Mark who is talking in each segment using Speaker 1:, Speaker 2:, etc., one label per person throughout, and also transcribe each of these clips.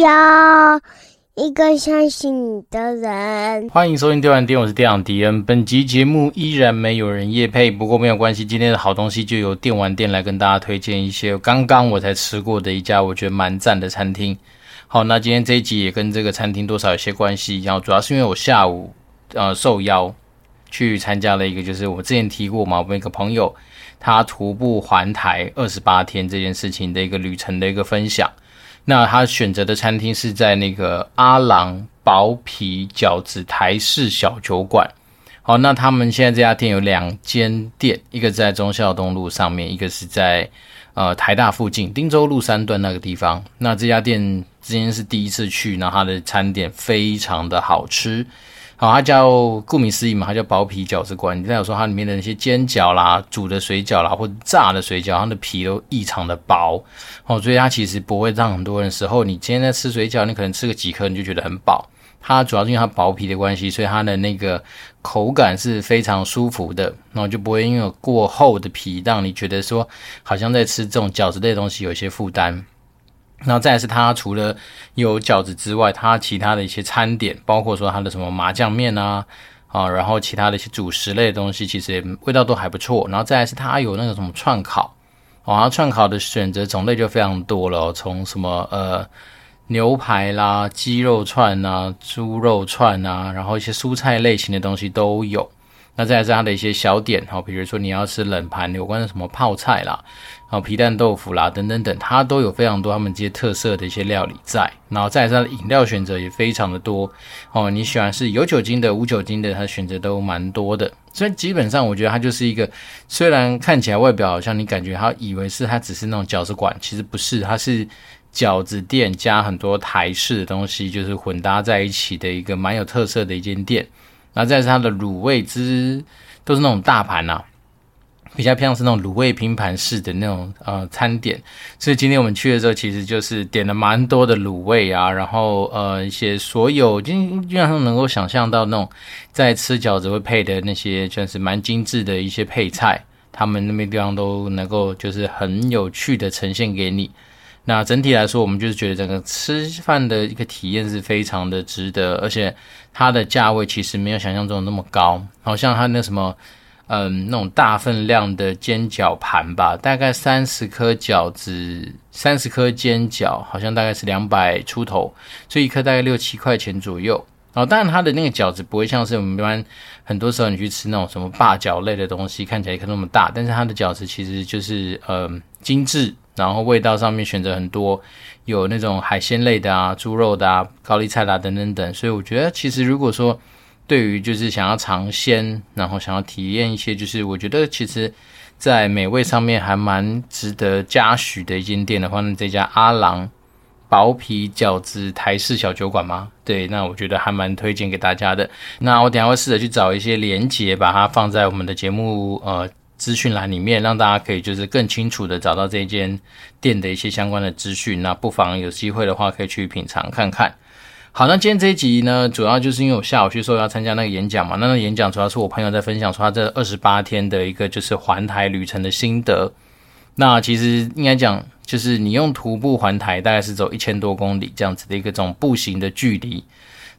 Speaker 1: 要一个相信你的人。
Speaker 2: 欢迎收听电玩店，我是店长迪恩。本集节目依然没有人夜配，不过没有关系，今天的好东西就由电玩店来跟大家推荐一些刚刚我才吃过的一家我觉得蛮赞的餐厅。好，那今天这一集也跟这个餐厅多少有些关系，然后主要是因为我下午呃受邀去参加了一个，就是我之前提过嘛，我们一个朋友他徒步环台二十八天这件事情的一个旅程的一个分享。那他选择的餐厅是在那个阿郎薄皮饺子台式小酒馆。好，那他们现在这家店有两间店，一个在忠孝东路上面，一个是在呃台大附近汀州路三段那个地方。那这家店。今天是第一次去，然后它的餐点非常的好吃。好，它叫顾名思义嘛，它叫薄皮饺子馆。你再有说它里面的那些煎饺啦、煮的水饺啦，或者炸的水饺，它的皮都异常的薄。哦，所以它其实不会让很多人时候，你今天在吃水饺，你可能吃个几颗你就觉得很饱。它主要是因为它薄皮的关系，所以它的那个口感是非常舒服的，然后就不会因为有过厚的皮让你觉得说好像在吃这种饺子类的东西有一些负担。然后再来是它除了有饺子之外，它其他的一些餐点，包括说它的什么麻酱面啊，啊，然后其他的一些主食类的东西，其实也味道都还不错。然后再来是它有那个什么串烤，啊，串烤的选择种类就非常多了，从什么呃牛排啦、鸡肉串啊、猪肉串啊，然后一些蔬菜类型的东西都有。那再来是它的一些小点，哈，比如说你要吃冷盘，有关的什么泡菜啦，啊，皮蛋豆腐啦，等等等，它都有非常多他们这些特色的一些料理在。然后再来是它的饮料选择也非常的多，哦，你喜欢是有酒精的、无酒精的，它选择都蛮多的。所以基本上我觉得它就是一个，虽然看起来外表好像你感觉它以为是它只是那种饺子馆，其实不是，它是饺子店加很多台式的东西，就是混搭在一起的一个蛮有特色的一间店。然后再是它的卤味汁，都是那种大盘呐、啊，比较偏向是那种卤味拼盘式的那种呃餐点。所以今天我们去的时候，其实就是点了蛮多的卤味啊，然后呃一些所有基基本上能够想象到那种在吃饺子会配的那些，就是蛮精致的一些配菜，他们那边地方都能够就是很有趣的呈现给你。那整体来说，我们就是觉得整个吃饭的一个体验是非常的值得，而且它的价位其实没有想象中的那么高。好像它那什么，嗯，那种大分量的煎饺盘吧，大概三十颗饺子，三十颗煎饺，好像大概是两百出头，所以一颗大概六七块钱左右。然后当然它的那个饺子不会像是我们一般很多时候你去吃那种什么霸饺类的东西，看起来一颗那么大，但是它的饺子其实就是嗯精致。然后味道上面选择很多，有那种海鲜类的啊、猪肉的啊、高丽菜啦、等等等，所以我觉得其实如果说对于就是想要尝鲜，然后想要体验一些，就是我觉得其实在美味上面还蛮值得嘉许的一间店的话，那这家阿郎薄皮饺子台式小酒馆吗？对，那我觉得还蛮推荐给大家的。那我等下会试着去找一些连结，把它放在我们的节目呃。资讯栏里面，让大家可以就是更清楚的找到这间店的一些相关的资讯。那不妨有机会的话，可以去品尝看看。好，那今天这一集呢，主要就是因为我下午去说要参加那个演讲嘛。那个演讲主要是我朋友在分享说他这二十八天的一个就是环台旅程的心得。那其实应该讲，就是你用徒步环台，大概是走一千多公里这样子的一个这种步行的距离。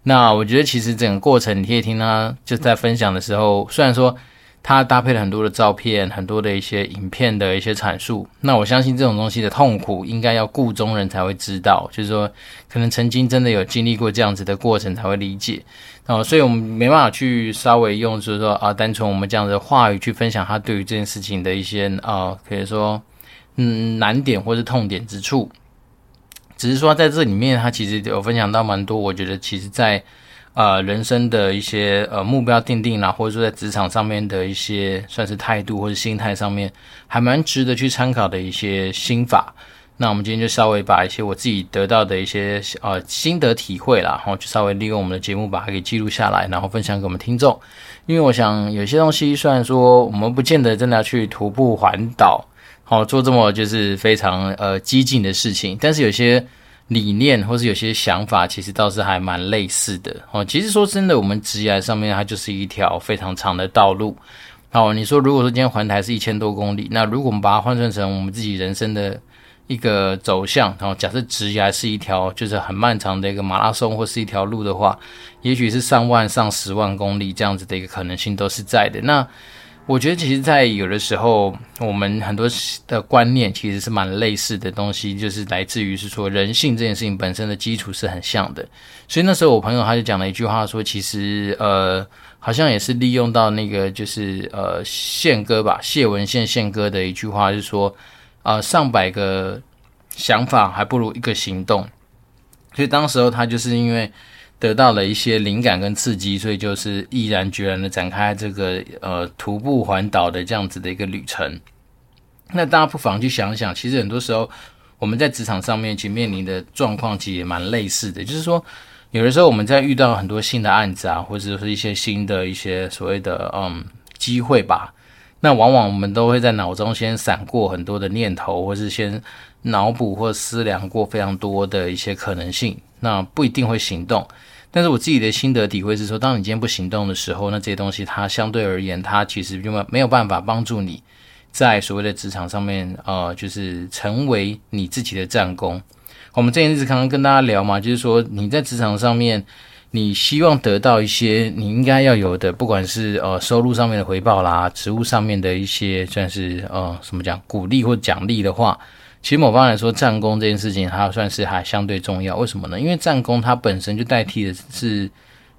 Speaker 2: 那我觉得其实整个过程，你可以听他就在分享的时候，虽然说。他搭配了很多的照片，很多的一些影片的一些阐述。那我相信这种东西的痛苦，应该要故中人才会知道，就是说，可能曾经真的有经历过这样子的过程才会理解。哦，所以我们没办法去稍微用，就是说啊，单纯我们这样的话语去分享他对于这件事情的一些啊，可以说嗯难点或是痛点之处。只是说在这里面，他其实有分享到蛮多，我觉得其实在。呃，人生的一些呃目标定定啦，或者说在职场上面的一些算是态度或者心态上面，还蛮值得去参考的一些心法。那我们今天就稍微把一些我自己得到的一些呃心得体会啦，然后就稍微利用我们的节目把它给记录下来，然后分享给我们听众。因为我想有些东西虽然说我们不见得真的要去徒步环岛，好做这么就是非常呃激进的事情，但是有些。理念或是有些想法，其实倒是还蛮类似的哦。其实说真的，我们职业上面它就是一条非常长的道路。哦，你说如果说今天环台是一千多公里，那如果我们把它换算成我们自己人生的一个走向，然后假设职涯是一条就是很漫长的一个马拉松或是一条路的话，也许是上万上十万公里这样子的一个可能性都是在的。那我觉得其实，在有的时候，我们很多的观念其实是蛮类似的东西，就是来自于是说人性这件事情本身的基础是很像的。所以那时候我朋友他就讲了一句话说，其实呃好像也是利用到那个就是呃宪哥吧，谢文宪宪哥的一句话，就是说。呃，上百个想法还不如一个行动，所以当时候他就是因为得到了一些灵感跟刺激，所以就是毅然决然的展开这个呃徒步环岛的这样子的一个旅程。那大家不妨去想想，其实很多时候我们在职场上面其实面临的状况其实也蛮类似的，就是说有的时候我们在遇到很多新的案子啊，或者是一些新的一些所谓的嗯机会吧。那往往我们都会在脑中先闪过很多的念头，或是先脑补或思量过非常多的一些可能性，那不一定会行动。但是我自己的心得体会是说，当你今天不行动的时候，那这些东西它相对而言，它其实就没有办法帮助你在所谓的职场上面，呃，就是成为你自己的战功。我们这一次刚刚跟大家聊嘛，就是说你在职场上面。你希望得到一些你应该要有的，不管是呃收入上面的回报啦，职务上面的一些算是呃什么讲鼓励或奖励的话，其实某方来说，战功这件事情它算是还相对重要。为什么呢？因为战功它本身就代替的是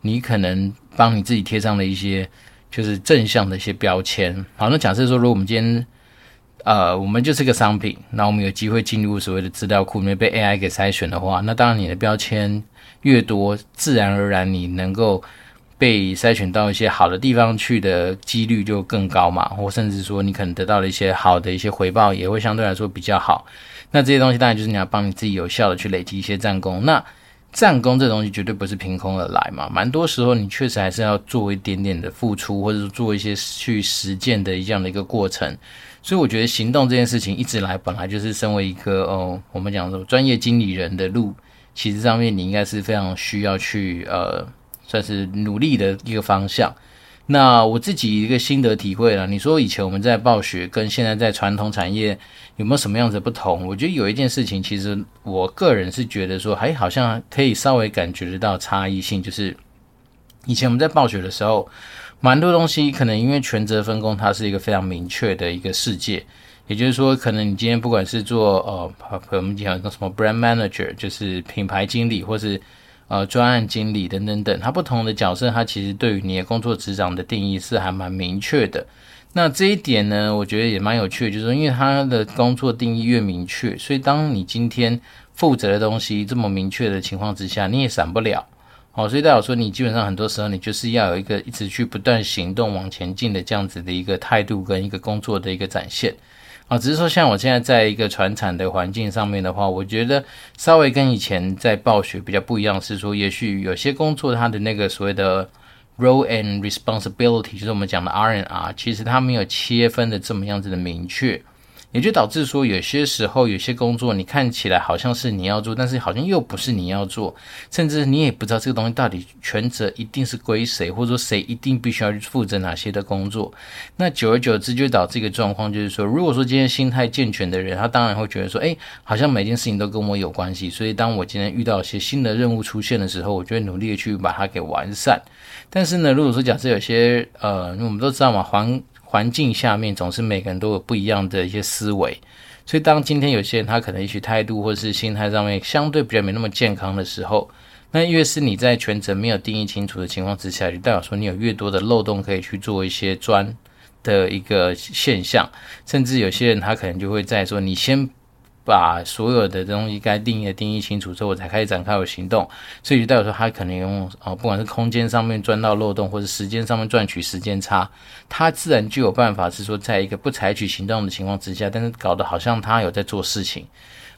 Speaker 2: 你可能帮你自己贴上的一些就是正向的一些标签。好，那假设说，如果我们今天呃我们就是个商品，那我们有机会进入所谓的资料库里面被 AI 给筛选的话，那当然你的标签。越多，自然而然你能够被筛选到一些好的地方去的几率就更高嘛，或甚至说你可能得到了一些好的一些回报，也会相对来说比较好。那这些东西当然就是你要帮你自己有效的去累积一些战功。那战功这东西绝对不是凭空而来嘛，蛮多时候你确实还是要做一点点的付出，或者说做一些去实践的这样的一个过程。所以我觉得行动这件事情一直来本来就是身为一个哦，我们讲说专业经理人的路。其实上面你应该是非常需要去呃，算是努力的一个方向。那我自己一个心得体会了，你说以前我们在暴雪跟现在在传统产业有没有什么样子不同？我觉得有一件事情，其实我个人是觉得说，还好像可以稍微感觉得到差异性，就是以前我们在暴雪的时候，蛮多东西可能因为权责分工，它是一个非常明确的一个世界。也就是说，可能你今天不管是做呃，我们讲个什么 brand manager，就是品牌经理，或是呃专案经理等等等，他不同的角色，他其实对于你的工作职掌的定义是还蛮明确的。那这一点呢，我觉得也蛮有趣的，就是，因为他的工作定义越明确，所以当你今天负责的东西这么明确的情况之下，你也闪不了。哦，所以代表说，你基本上很多时候你就是要有一个一直去不断行动往前进的这样子的一个态度跟一个工作的一个展现。啊，只是说像我现在在一个传产的环境上面的话，我觉得稍微跟以前在暴雪比较不一样，是说也许有些工作它的那个所谓的 role and responsibility，就是我们讲的 rnr 其实它没有切分的这么样子的明确。也就导致说，有些时候有些工作你看起来好像是你要做，但是好像又不是你要做，甚至你也不知道这个东西到底全责一定是归谁，或者说谁一定必须要去负责哪些的工作。那久而久之就导致一个状况，就是说，如果说今天心态健全的人，他当然会觉得说，哎，好像每件事情都跟我有关系，所以当我今天遇到一些新的任务出现的时候，我就会努力的去把它给完善。但是呢，如果说假设有些呃，我们都知道嘛，环环境下面总是每个人都有不一样的一些思维，所以当今天有些人他可能也许态度或是心态上面相对比较没那么健康的时候，那越是你在全责没有定义清楚的情况之下，就代表说你有越多的漏洞可以去做一些钻的一个现象，甚至有些人他可能就会在说你先。把所有的东西该定义的定义清楚之后，我才开始展开我行动。所以就代表说，他可能用啊，不管是空间上面钻到漏洞，或者时间上面赚取时间差，他自然就有办法是说，在一个不采取行动的情况之下，但是搞得好像他有在做事情。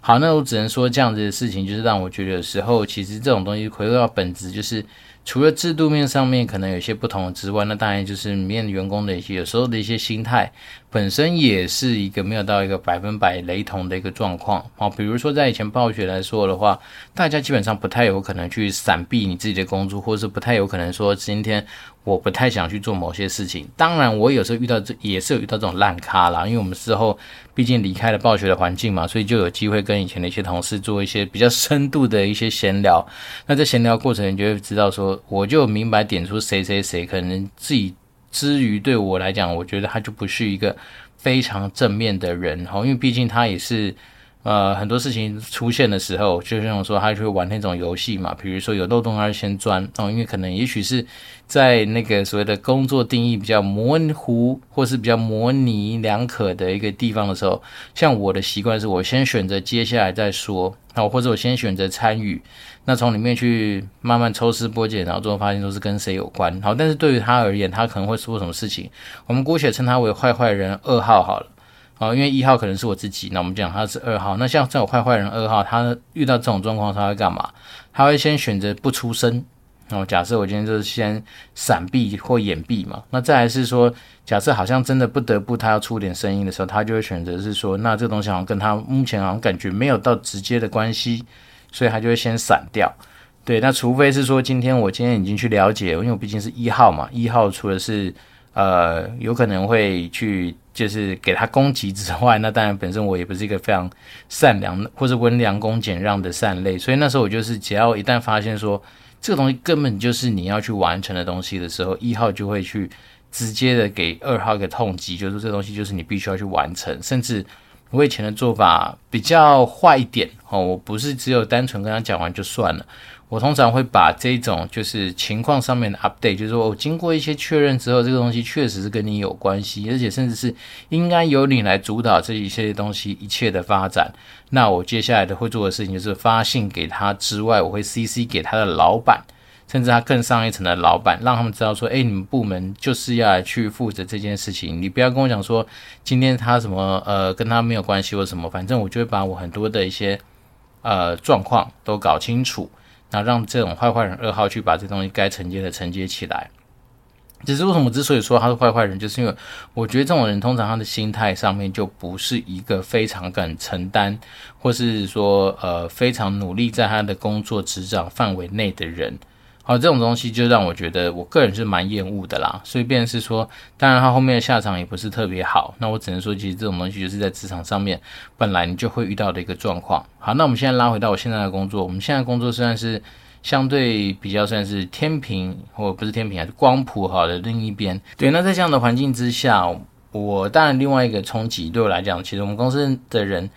Speaker 2: 好，那我只能说这样子的事情，就是让我觉得有时候其实这种东西回归到本质，就是除了制度面上面可能有些不同之外，那当然就是里面员工的一些有时候的一些心态本身也是一个没有到一个百分百雷同的一个状况。好，比如说在以前暴雪来说的话，大家基本上不太有可能去闪避你自己的工作，或是不太有可能说今天我不太想去做某些事情。当然，我有时候遇到这也是有遇到这种烂咖啦，因为我们之后毕竟离开了暴雪的环境嘛，所以就有机会跟以前的一些同事做一些比较深度的一些闲聊。那在闲聊过程，你就会知道说，我就明白点出谁谁谁可能自己之余，对我来讲，我觉得他就不是一个非常正面的人哈，因为毕竟他也是。呃，很多事情出现的时候，就像我说，他就会玩那种游戏嘛，比如说有漏洞，他就先钻哦，因为可能也许是在那个所谓的工作定义比较模糊，或是比较模棱两可的一个地方的时候，像我的习惯是我先选择接下来再说，那或者我先选择参与，那从里面去慢慢抽丝剥茧，然后最后发现都是跟谁有关。好，但是对于他而言，他可能会出什么事情，我们姑且称他为坏坏人二号好了。啊，因为一号可能是我自己，那我们讲他是二号。那像这种坏坏人二号，他遇到这种状况，他会干嘛？他会先选择不出声。哦，假设我今天就是先闪避或掩蔽嘛。那再来是说，假设好像真的不得不他要出点声音的时候，他就会选择是说，那这个东西好像跟他目前好像感觉没有到直接的关系，所以他就会先闪掉。对，那除非是说今天我今天已经去了解，因为我毕竟是一号嘛，一号除了是。呃，有可能会去，就是给他攻击之外，那当然本身我也不是一个非常善良或者温良恭俭让的善类，所以那时候我就是只要一旦发现说这个东西根本就是你要去完成的东西的时候，一号就会去直接的给二号一个痛击，就是这东西就是你必须要去完成，甚至我以前的做法比较坏一点哦，我不是只有单纯跟他讲完就算了。我通常会把这种就是情况上面的 update，就是说我经过一些确认之后，这个东西确实是跟你有关系，而且甚至是应该由你来主导这一些东西一切的发展。那我接下来的会做的事情就是发信给他之外，我会 CC 给他的老板，甚至他更上一层的老板，让他们知道说，哎，你们部门就是要来去负责这件事情。你不要跟我讲说今天他什么呃跟他没有关系或什么，反正我就会把我很多的一些呃状况都搞清楚。那让这种坏坏人二号去把这东西该承接的承接起来。只是为什么之所以说他是坏坏人，就是因为我觉得这种人通常他的心态上面就不是一个非常敢承担，或是说呃非常努力在他的工作职掌范围内的人。好，这种东西就让我觉得，我个人是蛮厌恶的啦。所以，便是说，当然他后面的下场也不是特别好。那我只能说，其实这种东西就是在职场上面本来你就会遇到的一个状况。好，那我们现在拉回到我现在的工作，我们现在工作虽然是相对比较算是天平，或不是天平，还是光谱好的另一边。对，那在这样的环境之下，我当然另外一个冲击对我来讲，其实我们公司的人。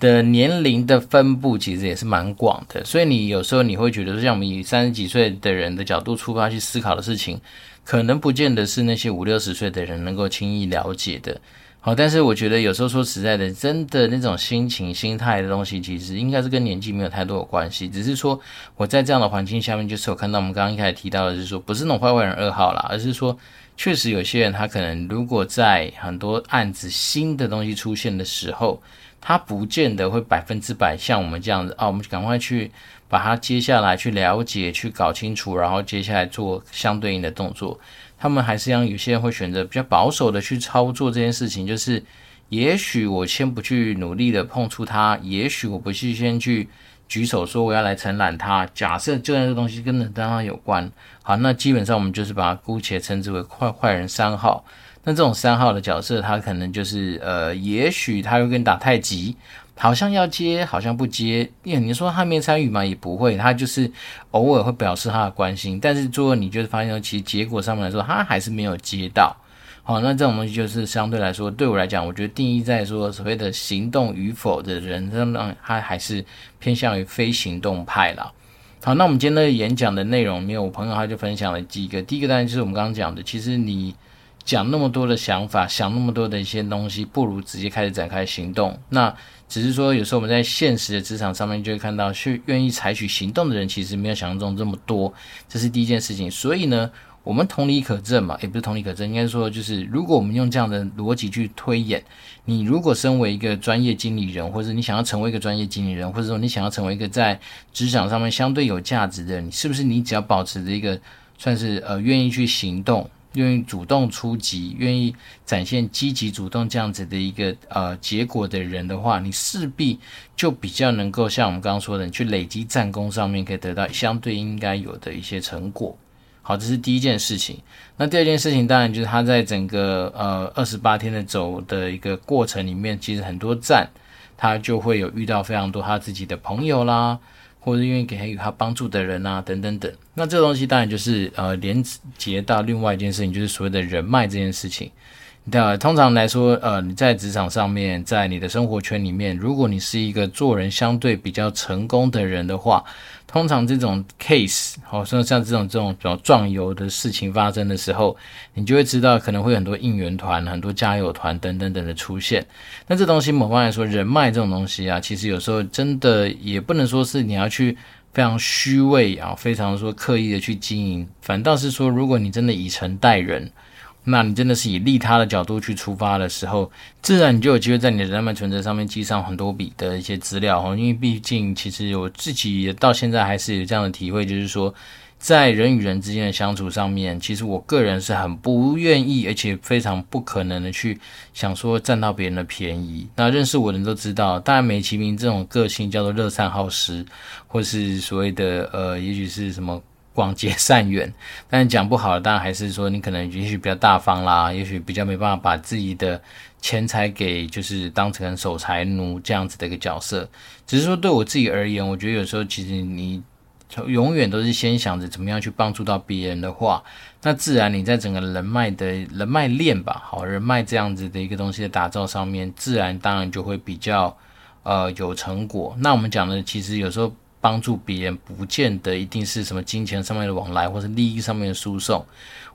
Speaker 2: 的年龄的分布其实也是蛮广的，所以你有时候你会觉得说，像我们以三十几岁的人的角度出发去思考的事情，可能不见得是那些五六十岁的人能够轻易了解的。好，但是我觉得有时候说实在的，真的那种心情、心态的东西，其实应该是跟年纪没有太多的关系。只是说我在这样的环境下面，就是有看到我们刚刚一开始提到的，就是说不是那种坏坏人二号啦，而是说确实有些人他可能如果在很多案子新的东西出现的时候。他不见得会百分之百像我们这样子啊，我们赶快去把它接下来去了解、去搞清楚，然后接下来做相对应的动作。他们还是让有些人会选择比较保守的去操作这件事情，就是也许我先不去努力的碰触它，也许我不去先去举手说我要来承揽它。假设就算这东西跟它有关，好，那基本上我们就是把它姑且称之为坏坏人三号。那这种三号的角色，他可能就是呃，也许他会跟打太极，好像要接，好像不接。因为你说他没参与嘛，也不会，他就是偶尔会表示他的关心。但是最后你就是发现，其实结果上面来说，他还是没有接到。好，那这种东西就是相对来说，对我来讲，我觉得定义在说所谓的行动与否的人，那他还是偏向于非行动派了。好，那我们今天的演讲的内容，没有我朋友他就分享了几个。第一个当然就是我们刚刚讲的，其实你。讲那么多的想法，想那么多的一些东西，不如直接开始展开行动。那只是说，有时候我们在现实的职场上面就会看到，去愿意采取行动的人，其实没有想象中这么多。这是第一件事情。所以呢，我们同理可证嘛，也不是同理可证，应该说就是，如果我们用这样的逻辑去推演，你如果身为一个专业经理人，或者你想要成为一个专业经理人，或者说你想要成为一个在职场上面相对有价值的人，你是不是你只要保持着一个算是呃愿意去行动，愿意主动出击，愿意展现积极主动这样子的一个呃结果的人的话，你势必就比较能够像我们刚刚说的，你去累积战功上面可以得到相对应该有的一些成果。好，这是第一件事情。那第二件事情，当然就是他在整个呃二十八天的走的一个过程里面，其实很多站他就会有遇到非常多他自己的朋友啦，或者愿意给予他帮助的人啊，等等等。那这个东西当然就是呃连接到另外一件事情，就是所谓的人脉这件事情。那通常来说，呃，你在职场上面，在你的生活圈里面，如果你是一个做人相对比较成功的人的话，通常这种 case，好像像这种这种比较壮游的事情发生的时候，你就会知道可能会有很多应援团、很多加油团等等等的出现。那这东西某方面来说，人脉这种东西啊，其实有时候真的也不能说是你要去非常虚伪啊，非常说刻意的去经营，反倒是说，如果你真的以诚待人。那你真的是以利他的角度去出发的时候，自然你就有机会在你的人脉存折上面记上很多笔的一些资料哈。因为毕竟，其实我自己到现在还是有这样的体会，就是说，在人与人之间的相处上面，其实我个人是很不愿意，而且非常不可能的去想说占到别人的便宜。那认识我的人都知道，当然美其名这种个性叫做乐善好施，或是所谓的呃，也许是什么。广结善缘，但讲不好的，当然还是说你可能也许比较大方啦，也许比较没办法把自己的钱财给就是当成守财奴这样子的一个角色。只是说对我自己而言，我觉得有时候其实你永远都是先想着怎么样去帮助到别人的话，那自然你在整个人脉的人脉链吧，好人脉这样子的一个东西的打造上面，自然当然就会比较呃有成果。那我们讲的其实有时候。帮助别人不见得一定是什么金钱上面的往来，或是利益上面的输送，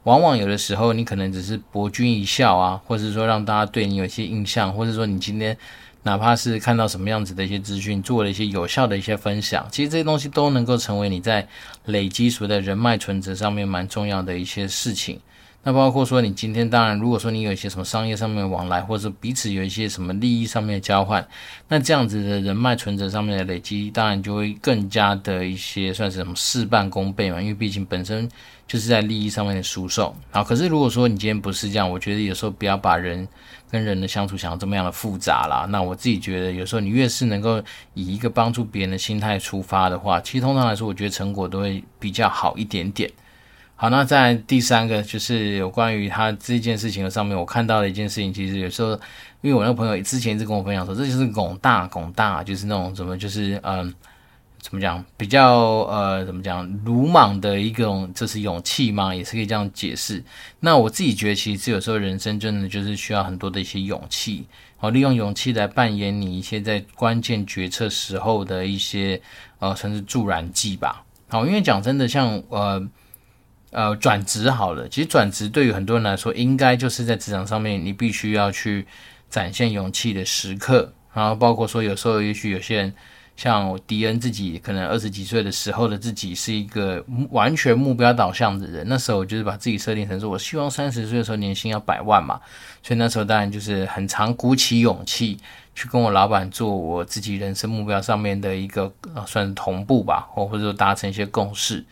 Speaker 2: 往往有的时候你可能只是博君一笑啊，或者说让大家对你有一些印象，或者说你今天哪怕是看到什么样子的一些资讯，做了一些有效的一些分享，其实这些东西都能够成为你在累积所谓的人脉存折上面蛮重要的一些事情。那包括说，你今天当然，如果说你有一些什么商业上面的往来，或者彼此有一些什么利益上面的交换，那这样子的人脉存折上面的累积，当然就会更加的一些算是什么事半功倍嘛。因为毕竟本身就是在利益上面的输送。好，可是如果说你今天不是这样，我觉得有时候不要把人跟人的相处想要这么样的复杂啦。那我自己觉得，有时候你越是能够以一个帮助别人的心态出发的话，其实通常来说，我觉得成果都会比较好一点点。好，那在第三个就是有关于他这件事情的上面，我看到的一件事情，其实有时候，因为我那个朋友之前一直跟我分享说，这就是拱大拱大，就是那种怎么就是嗯，怎么讲比较呃怎么讲鲁莽的一种，这是勇气吗？也是可以这样解释。那我自己觉得，其实有时候人生真的就是需要很多的一些勇气，好，利用勇气来扮演你一些在关键决策时候的一些呃，甚至助燃剂吧。好，因为讲真的，像呃。呃，转职好了，其实转职对于很多人来说，应该就是在职场上面，你必须要去展现勇气的时刻。然后包括说，有时候也许有些人，像迪恩自己，可能二十几岁的时候的自己是一个完全目标导向的人。那时候就是把自己设定成说，我希望三十岁的时候年薪要百万嘛。所以那时候当然就是很常鼓起勇气去跟我老板做我自己人生目标上面的一个呃，算是同步吧，或或者说达成一些共识。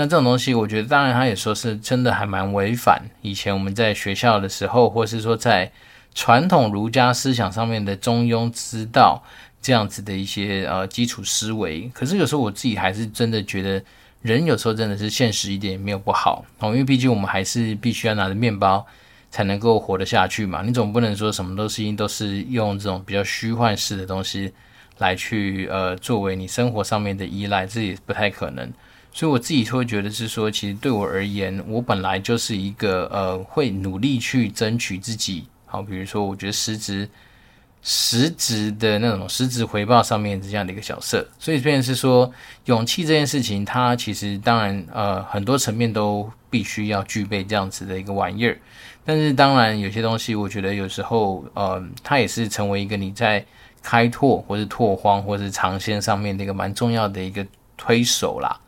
Speaker 2: 那这种东西，我觉得当然他也说是真的还蛮违反以前我们在学校的时候，或是说在传统儒家思想上面的中庸之道这样子的一些呃基础思维。可是有时候我自己还是真的觉得，人有时候真的是现实一点也没有不好哦，因为毕竟我们还是必须要拿着面包才能够活得下去嘛。你总不能说什么东西都是用这种比较虚幻式的东西来去呃作为你生活上面的依赖，这也不太可能。所以我自己会觉得是说，其实对我而言，我本来就是一个呃会努力去争取自己好，比如说我觉得实质实质的那种实质回报上面这样的一个角色。所以，变成是说勇气这件事情，它其实当然呃很多层面都必须要具备这样子的一个玩意儿。但是当然有些东西，我觉得有时候呃它也是成为一个你在开拓或是拓荒或是尝鲜上面的一个蛮重要的一个推手啦。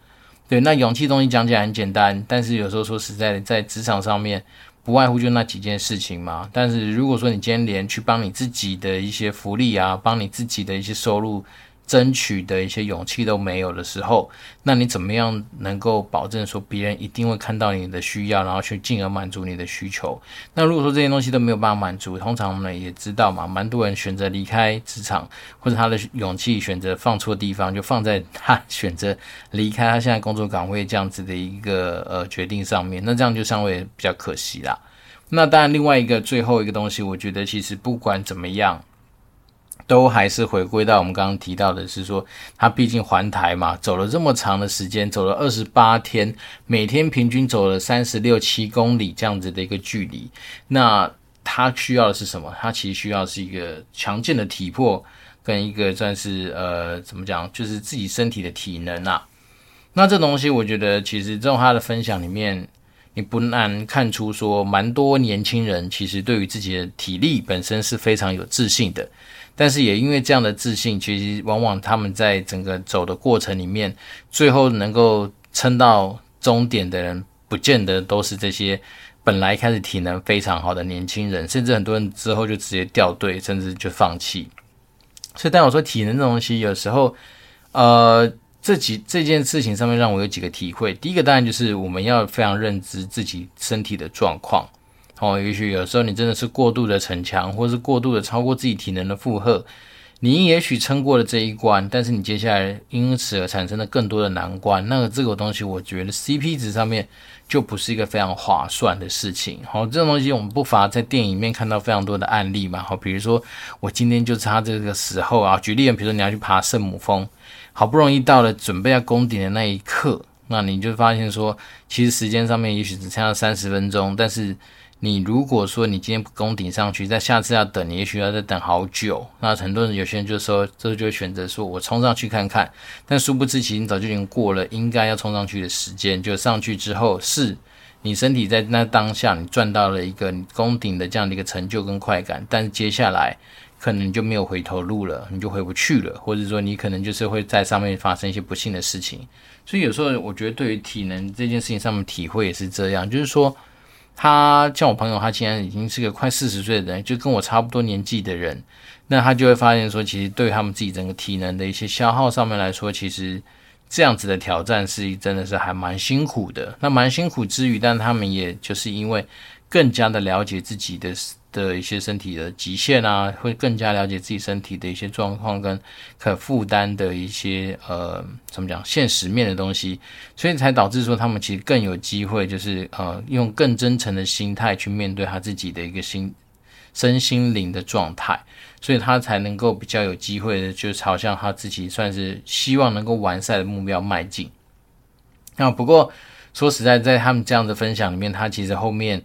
Speaker 2: 对，那勇气东西讲起来很简单，但是有时候说实在的，在职场上面，不外乎就那几件事情嘛。但是如果说你今天连去帮你自己的一些福利啊，帮你自己的一些收入，争取的一些勇气都没有的时候，那你怎么样能够保证说别人一定会看到你的需要，然后去进而满足你的需求？那如果说这些东西都没有办法满足，通常我们也知道嘛，蛮多人选择离开职场，或者他的勇气选择放错地方，就放在他选择离开他现在工作岗位这样子的一个呃决定上面，那这样就稍微比较可惜啦。那当然，另外一个最后一个东西，我觉得其实不管怎么样。都还是回归到我们刚刚提到的，是说他毕竟环台嘛，走了这么长的时间，走了二十八天，每天平均走了三十六七公里这样子的一个距离。那他需要的是什么？他其实需要是一个强健的体魄，跟一个算是呃怎么讲，就是自己身体的体能啊。那这东西，我觉得其实从他的分享里面，你不难看出说，蛮多年轻人其实对于自己的体力本身是非常有自信的。但是也因为这样的自信，其实往往他们在整个走的过程里面，最后能够撑到终点的人，不见得都是这些本来开始体能非常好的年轻人，甚至很多人之后就直接掉队，甚至就放弃。所以，当我说体能这东西，有时候，呃，这几这件事情上面让我有几个体会。第一个当然就是我们要非常认知自己身体的状况。哦，也许有时候你真的是过度的逞强，或是过度的超过自己体能的负荷，你也许撑过了这一关，但是你接下来因此而产生了更多的难关，那个这个东西，我觉得 CP 值上面就不是一个非常划算的事情。好，这种东西我们不乏在电影里面看到非常多的案例嘛。好，比如说我今天就差这个时候啊，举例，比如说你要去爬圣母峰，好不容易到了准备要攻顶的那一刻，那你就发现说，其实时间上面也许只剩下三十分钟，但是你如果说你今天不攻顶上去，在下次要等，你也许要再等好久。那很多人有些人就说，这就选择说我冲上去看看，但殊不知其实你早就已经过了应该要冲上去的时间。就上去之后，是你身体在那当下你赚到了一个你攻顶的这样的一个成就跟快感，但是接下来可能就没有回头路了，你就回不去了，或者说你可能就是会在上面发生一些不幸的事情。所以有时候我觉得对于体能这件事情上面体会也是这样，就是说。他像我朋友，他现在已经是个快四十岁的人，就跟我差不多年纪的人，那他就会发现说，其实对他们自己整个体能的一些消耗上面来说，其实这样子的挑战是真的是还蛮辛苦的。那蛮辛苦之余，但他们也就是因为更加的了解自己的。的一些身体的极限啊，会更加了解自己身体的一些状况跟可负担的一些呃，怎么讲现实面的东西，所以才导致说他们其实更有机会，就是呃，用更真诚的心态去面对他自己的一个心身心灵的状态，所以他才能够比较有机会的，就朝向他自己算是希望能够完赛的目标迈进。那不过说实在，在他们这样的分享里面，他其实后面。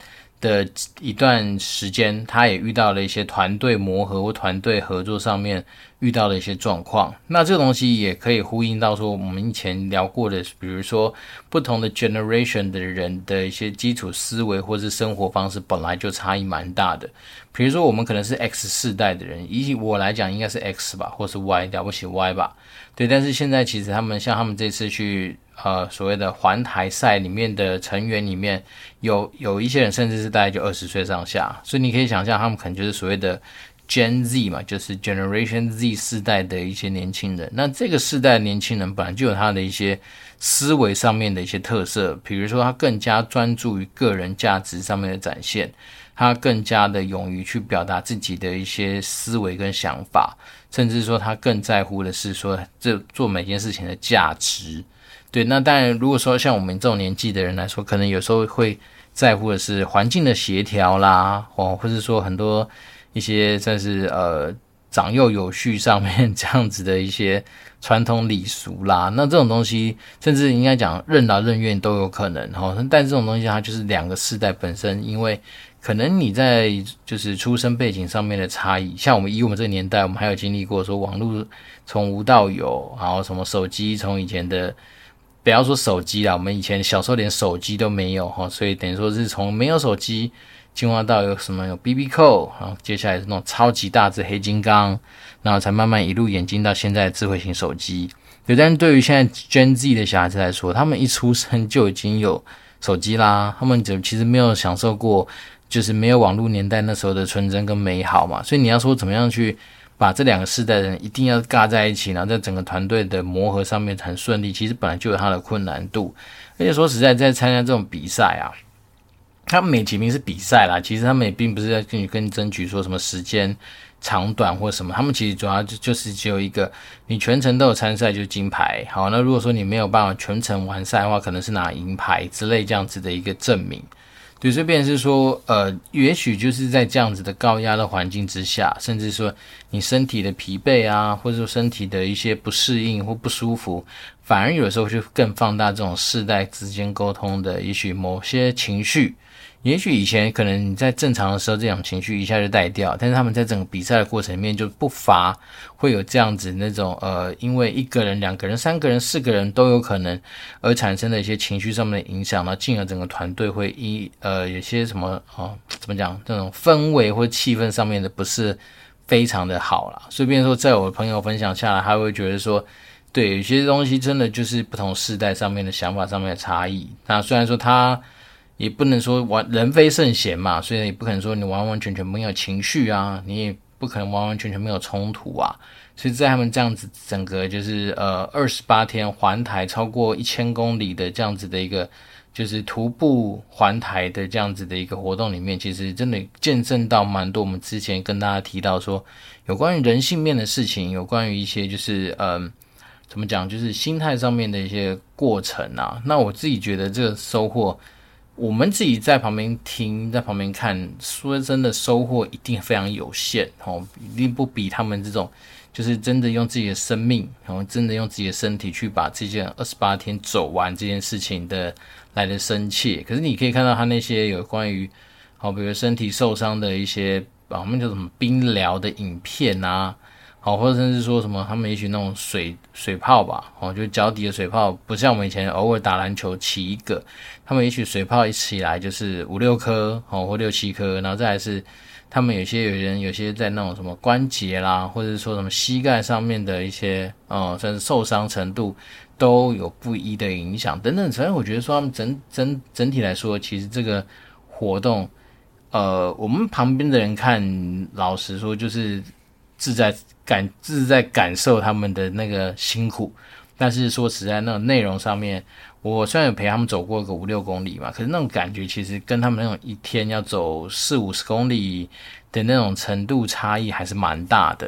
Speaker 2: 的一段时间，他也遇到了一些团队磨合或团队合作上面遇到了一些状况。那这个东西也可以呼应到说，我们以前聊过的，比如说不同的 generation 的人的一些基础思维或是生活方式本来就差异蛮大的。比如说，我们可能是 X 世代的人，以我来讲应该是 X 吧，或是 Y，了不起 Y 吧。对，但是现在其实他们像他们这次去。呃，所谓的环台赛里面的成员里面有有一些人，甚至是大概就二十岁上下，所以你可以想象，他们可能就是所谓的 Gen Z 嘛，就是 Generation Z 世代的一些年轻人。那这个世代的年轻人本来就有他的一些思维上面的一些特色，比如说他更加专注于个人价值上面的展现，他更加的勇于去表达自己的一些思维跟想法，甚至说他更在乎的是说这做每件事情的价值。对，那当然，如果说像我们这种年纪的人来说，可能有时候会在乎的是环境的协调啦，哦，或者说很多一些算是呃长幼有序上面 这样子的一些传统礼俗啦，那这种东西，甚至应该讲任劳任怨都有可能哈。但这种东西它就是两个世代本身，因为可能你在就是出生背景上面的差异，像我们以我们这个年代，我们还有经历过说网络从无到有，然后什么手机从以前的。不要说手机啦，我们以前小时候连手机都没有哈，所以等于说是从没有手机进化到有什么有 BB 扣然后接下来是那种超级大只黑金刚，然后才慢慢一路演进到现在智慧型手机。对，但是对于现在 Gen Z 的小孩子来说，他们一出生就已经有手机啦，他们就其实没有享受过，就是没有网络年代那时候的纯真跟美好嘛。所以你要说怎么样去把这两个世代的人一定要尬在一起，然后在整个团队的磨合上面很顺利，其实本来就有它的困难度。而且说实在，在参加这种比赛啊，他们美其名是比赛啦，其实他们也并不是在跟你跟你争取说什么时间。长短或什么，他们其实主要就就是只有一个，你全程都有参赛就是金牌。好，那如果说你没有办法全程完赛的话，可能是拿银牌之类这样子的一个证明。对，这边是说，呃，也许就是在这样子的高压的环境之下，甚至说你身体的疲惫啊，或者说身体的一些不适应或不舒服，反而有时候就更放大这种世代之间沟通的，也许某些情绪。也许以前可能你在正常的时候，这种情绪一下就带掉，但是他们在整个比赛的过程里面就不乏会有这样子那种呃，因为一个人、两个人、三个人、四个人都有可能而产生的一些情绪上面的影响，呢进而整个团队会一呃有些什么哦，怎么讲这种氛围或气氛上面的不是非常的好啦。所以，变成说在我的朋友分享下来，他会觉得说，对，有些东西真的就是不同世代上面的想法上面的差异。那虽然说他。也不能说完人非圣贤嘛，所以也不可能说你完完全全没有情绪啊，你也不可能完完全全没有冲突啊。所以在他们这样子整个就是呃二十八天环台超过一千公里的这样子的一个就是徒步环台的这样子的一个活动里面，其实真的见证到蛮多我们之前跟大家提到说有关于人性面的事情，有关于一些就是嗯、怎么讲，就是心态上面的一些过程啊。那我自己觉得这个收获。我们自己在旁边听，在旁边看，说真的，收获一定非常有限哦，一定不比他们这种，就是真的用自己的生命，然后真的用自己的身体去把这件二十八天走完这件事情的来的深切。可是你可以看到他那些有关于，好，比如身体受伤的一些，我们叫什么冰疗的影片啊。好，或者甚至说什么，他们也许那种水水泡吧，哦，就脚底的水泡，不像我们以前偶尔打篮球起一个，他们也许水泡一起来就是五六颗，哦，或六七颗，然后再来是他们有些有人有些在那种什么关节啦，或者说什么膝盖上面的一些，哦，甚至受伤程度都有不一的影响等等。所以我觉得说他们整整整体来说，其实这个活动，呃，我们旁边的人看，老实说就是自在。感自在感受他们的那个辛苦，但是说实在，那种内容上面，我虽然有陪他们走过个五六公里嘛，可是那种感觉其实跟他们那种一天要走四五十公里的那种程度差异还是蛮大的。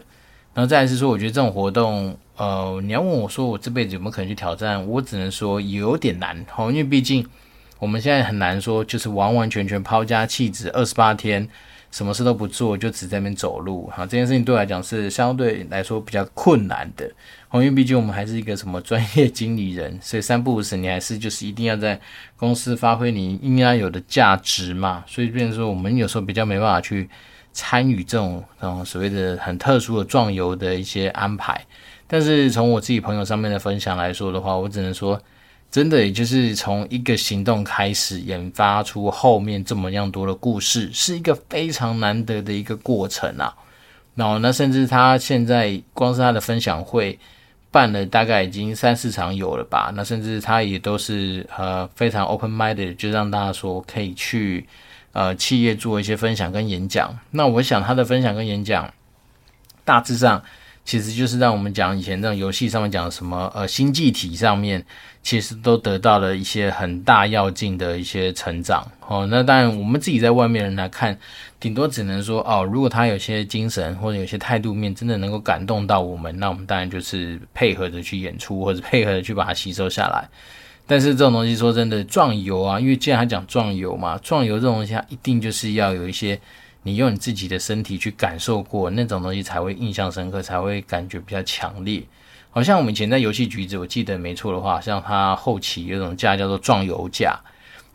Speaker 2: 然后再是说，我觉得这种活动，呃，你要问我说我这辈子有没有可能去挑战，我只能说有点难，因为毕竟我们现在很难说就是完完全全抛家弃子二十八天。什么事都不做，就只在那边走路，哈，这件事情对我来讲是相对来说比较困难的，因为毕竟我们还是一个什么专业经理人，所以三不五时你还是就是一定要在公司发挥你应该有的价值嘛，所以变成说我们有时候比较没办法去参与这种所谓的很特殊的壮游的一些安排，但是从我自己朋友上面的分享来说的话，我只能说。真的，也就是从一个行动开始，研发出后面这么样多的故事，是一个非常难得的一个过程啊。然后，那甚至他现在光是他的分享会办了大概已经三四场有了吧。那甚至他也都是呃非常 open minded，就让大家说可以去呃企业做一些分享跟演讲。那我想他的分享跟演讲大致上。其实就是让我们讲以前那种游戏上面讲什么呃星际体上面，其实都得到了一些很大要进的一些成长哦。那当然我们自己在外面人来看，顶多只能说哦，如果他有些精神或者有些态度面真的能够感动到我们，那我们当然就是配合着去演出或者配合着去把它吸收下来。但是这种东西说真的，壮游啊，因为既然他讲壮游嘛，壮游这种东西一定就是要有一些。你用你自己的身体去感受过那种东西，才会印象深刻，才会感觉比较强烈。好像我们以前在游戏局子，我记得没错的话，像它后期有种假叫做壮游假，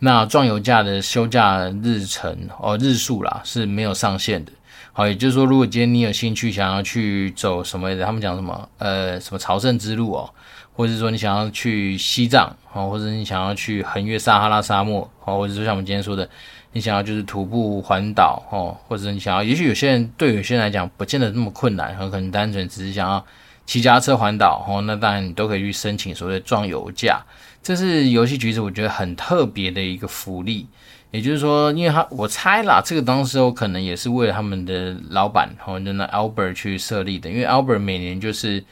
Speaker 2: 那壮游假的休假日程哦日数啦是没有上限的。好，也就是说，如果今天你有兴趣想要去走什么，他们讲什么呃什么朝圣之路哦，或者是说你想要去西藏啊，或者你想要去横越撒哈拉沙漠啊，或者说像我们今天说的。你想要就是徒步环岛哦，或者你想要，也许有些人对有些人来讲不见得那么困难，很可能单纯只是想要骑脚踏车环岛哦，那当然你都可以去申请所谓的壮游假，这是游戏局子我觉得很特别的一个福利。也就是说，因为他我猜啦，这个当时候可能也是为了他们的老板哦，就那 Albert 去设立的，因为 Albert 每年就是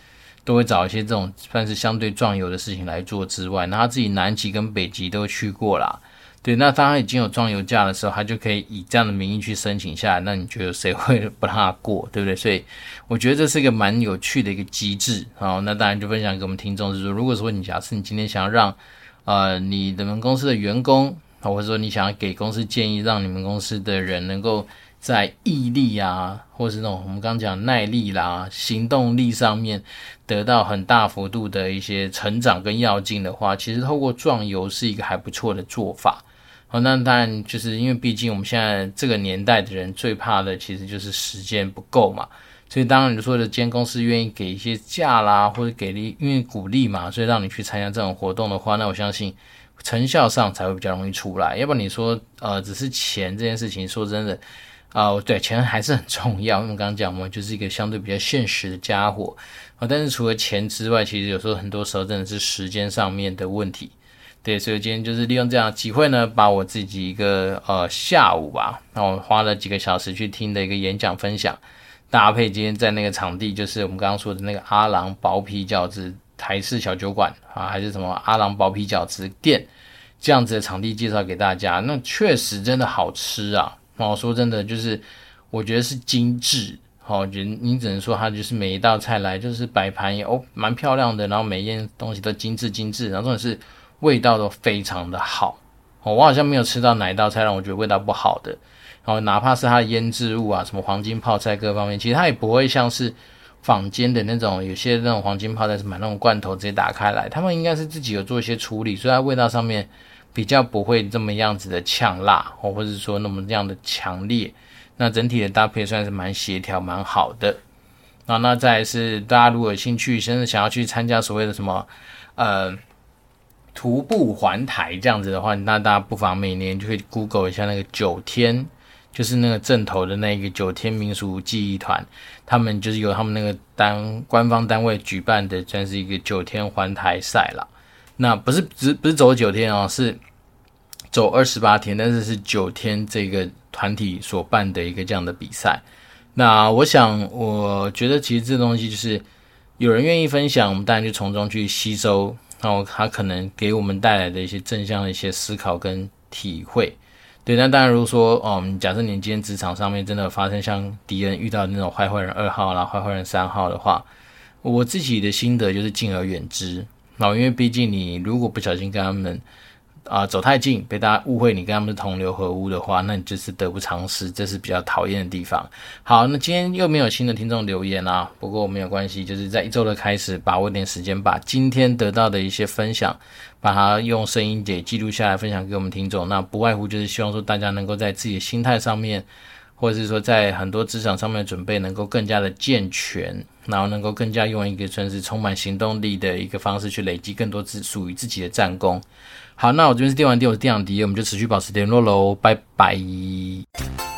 Speaker 2: 都会找一些这种算是相对壮游的事情来做之外，那他自己南极跟北极都去过啦。对，那当他已经有壮游假的时候，他就可以以这样的名义去申请下来。那你觉得谁会 不让他过，对不对？所以我觉得这是一个蛮有趣的一个机制。好，那当然就分享给我们听众，就是说，如果说你假设你今天想要让呃你的们公司的员工，或者说你想要给公司建议，让你们公司的人能够在毅力啊，或是那种我们刚讲耐力啦、行动力上面得到很大幅度的一些成长跟跃进的话，其实透过壮游是一个还不错的做法。好，那当然就是因为毕竟我们现在这个年代的人最怕的其实就是时间不够嘛，所以当然你说的，今天公司愿意给一些假啦，或者给力，因为鼓励嘛，所以让你去参加这种活动的话，那我相信成效上才会比较容易出来。要不然你说呃，只是钱这件事情，说真的啊，对，钱还是很重要。我们刚刚讲嘛，就是一个相对比较现实的家伙啊。但是除了钱之外，其实有时候很多时候真的是时间上面的问题。对，所以今天就是利用这样的机会呢，把我自己一个呃下午吧，那我花了几个小时去听的一个演讲分享，搭配今天在那个场地，就是我们刚刚说的那个阿郎薄皮饺子台式小酒馆啊，还是什么阿郎薄皮饺子店这样子的场地介绍给大家，那确实真的好吃啊！那我说真的，就是我觉得是精致，好，觉得你只能说它就是每一道菜来就是摆盘也哦蛮漂亮的，然后每一样东西都精致精致，然后重点是。味道都非常的好，我好像没有吃到哪一道菜让我觉得味道不好的。然后哪怕是它的腌制物啊，什么黄金泡菜各方面，其实它也不会像是坊间的那种，有些那种黄金泡菜是买那种罐头直接打开来，他们应该是自己有做一些处理，所以它味道上面比较不会这么样子的呛辣，或或者说那么这样的强烈。那整体的搭配算是蛮协调、蛮好的。然后那再是大家如果有兴趣，甚至想要去参加所谓的什么，呃。徒步环台这样子的话，那大家不妨每年就可以 Google 一下那个九天，就是那个正头的那个九天民俗记忆团，他们就是由他们那个单官方单位举办的，算是一个九天环台赛了。那不是只不是走九天哦，是走二十八天，但是是九天这个团体所办的一个这样的比赛。那我想，我觉得其实这东西就是有人愿意分享，我们当然就从中去吸收。然后他可能给我们带来的一些正向的一些思考跟体会，对。那当然，如果说，嗯，假设你今天职场上面真的发生像敌人遇到那种坏坏人二号啦、坏坏人三号的话，我自己的心得就是敬而远之。然后，因为毕竟你如果不小心跟他们。啊，走太近被大家误会你跟他们是同流合污的话，那你就是得不偿失，这是比较讨厌的地方。好，那今天又没有新的听众留言啊，不过没有关系，就是在一周的开始，把握点时间，把今天得到的一些分享，把它用声音给记录下来，分享给我们听众。那不外乎就是希望说大家能够在自己的心态上面，或者是说在很多职场上面的准备能够更加的健全，然后能够更加用一个算是充满行动力的一个方式去累积更多自属于自己的战功。好，那我这边是电玩店，我是电玩迪，我们就持续保持联络喽，拜拜。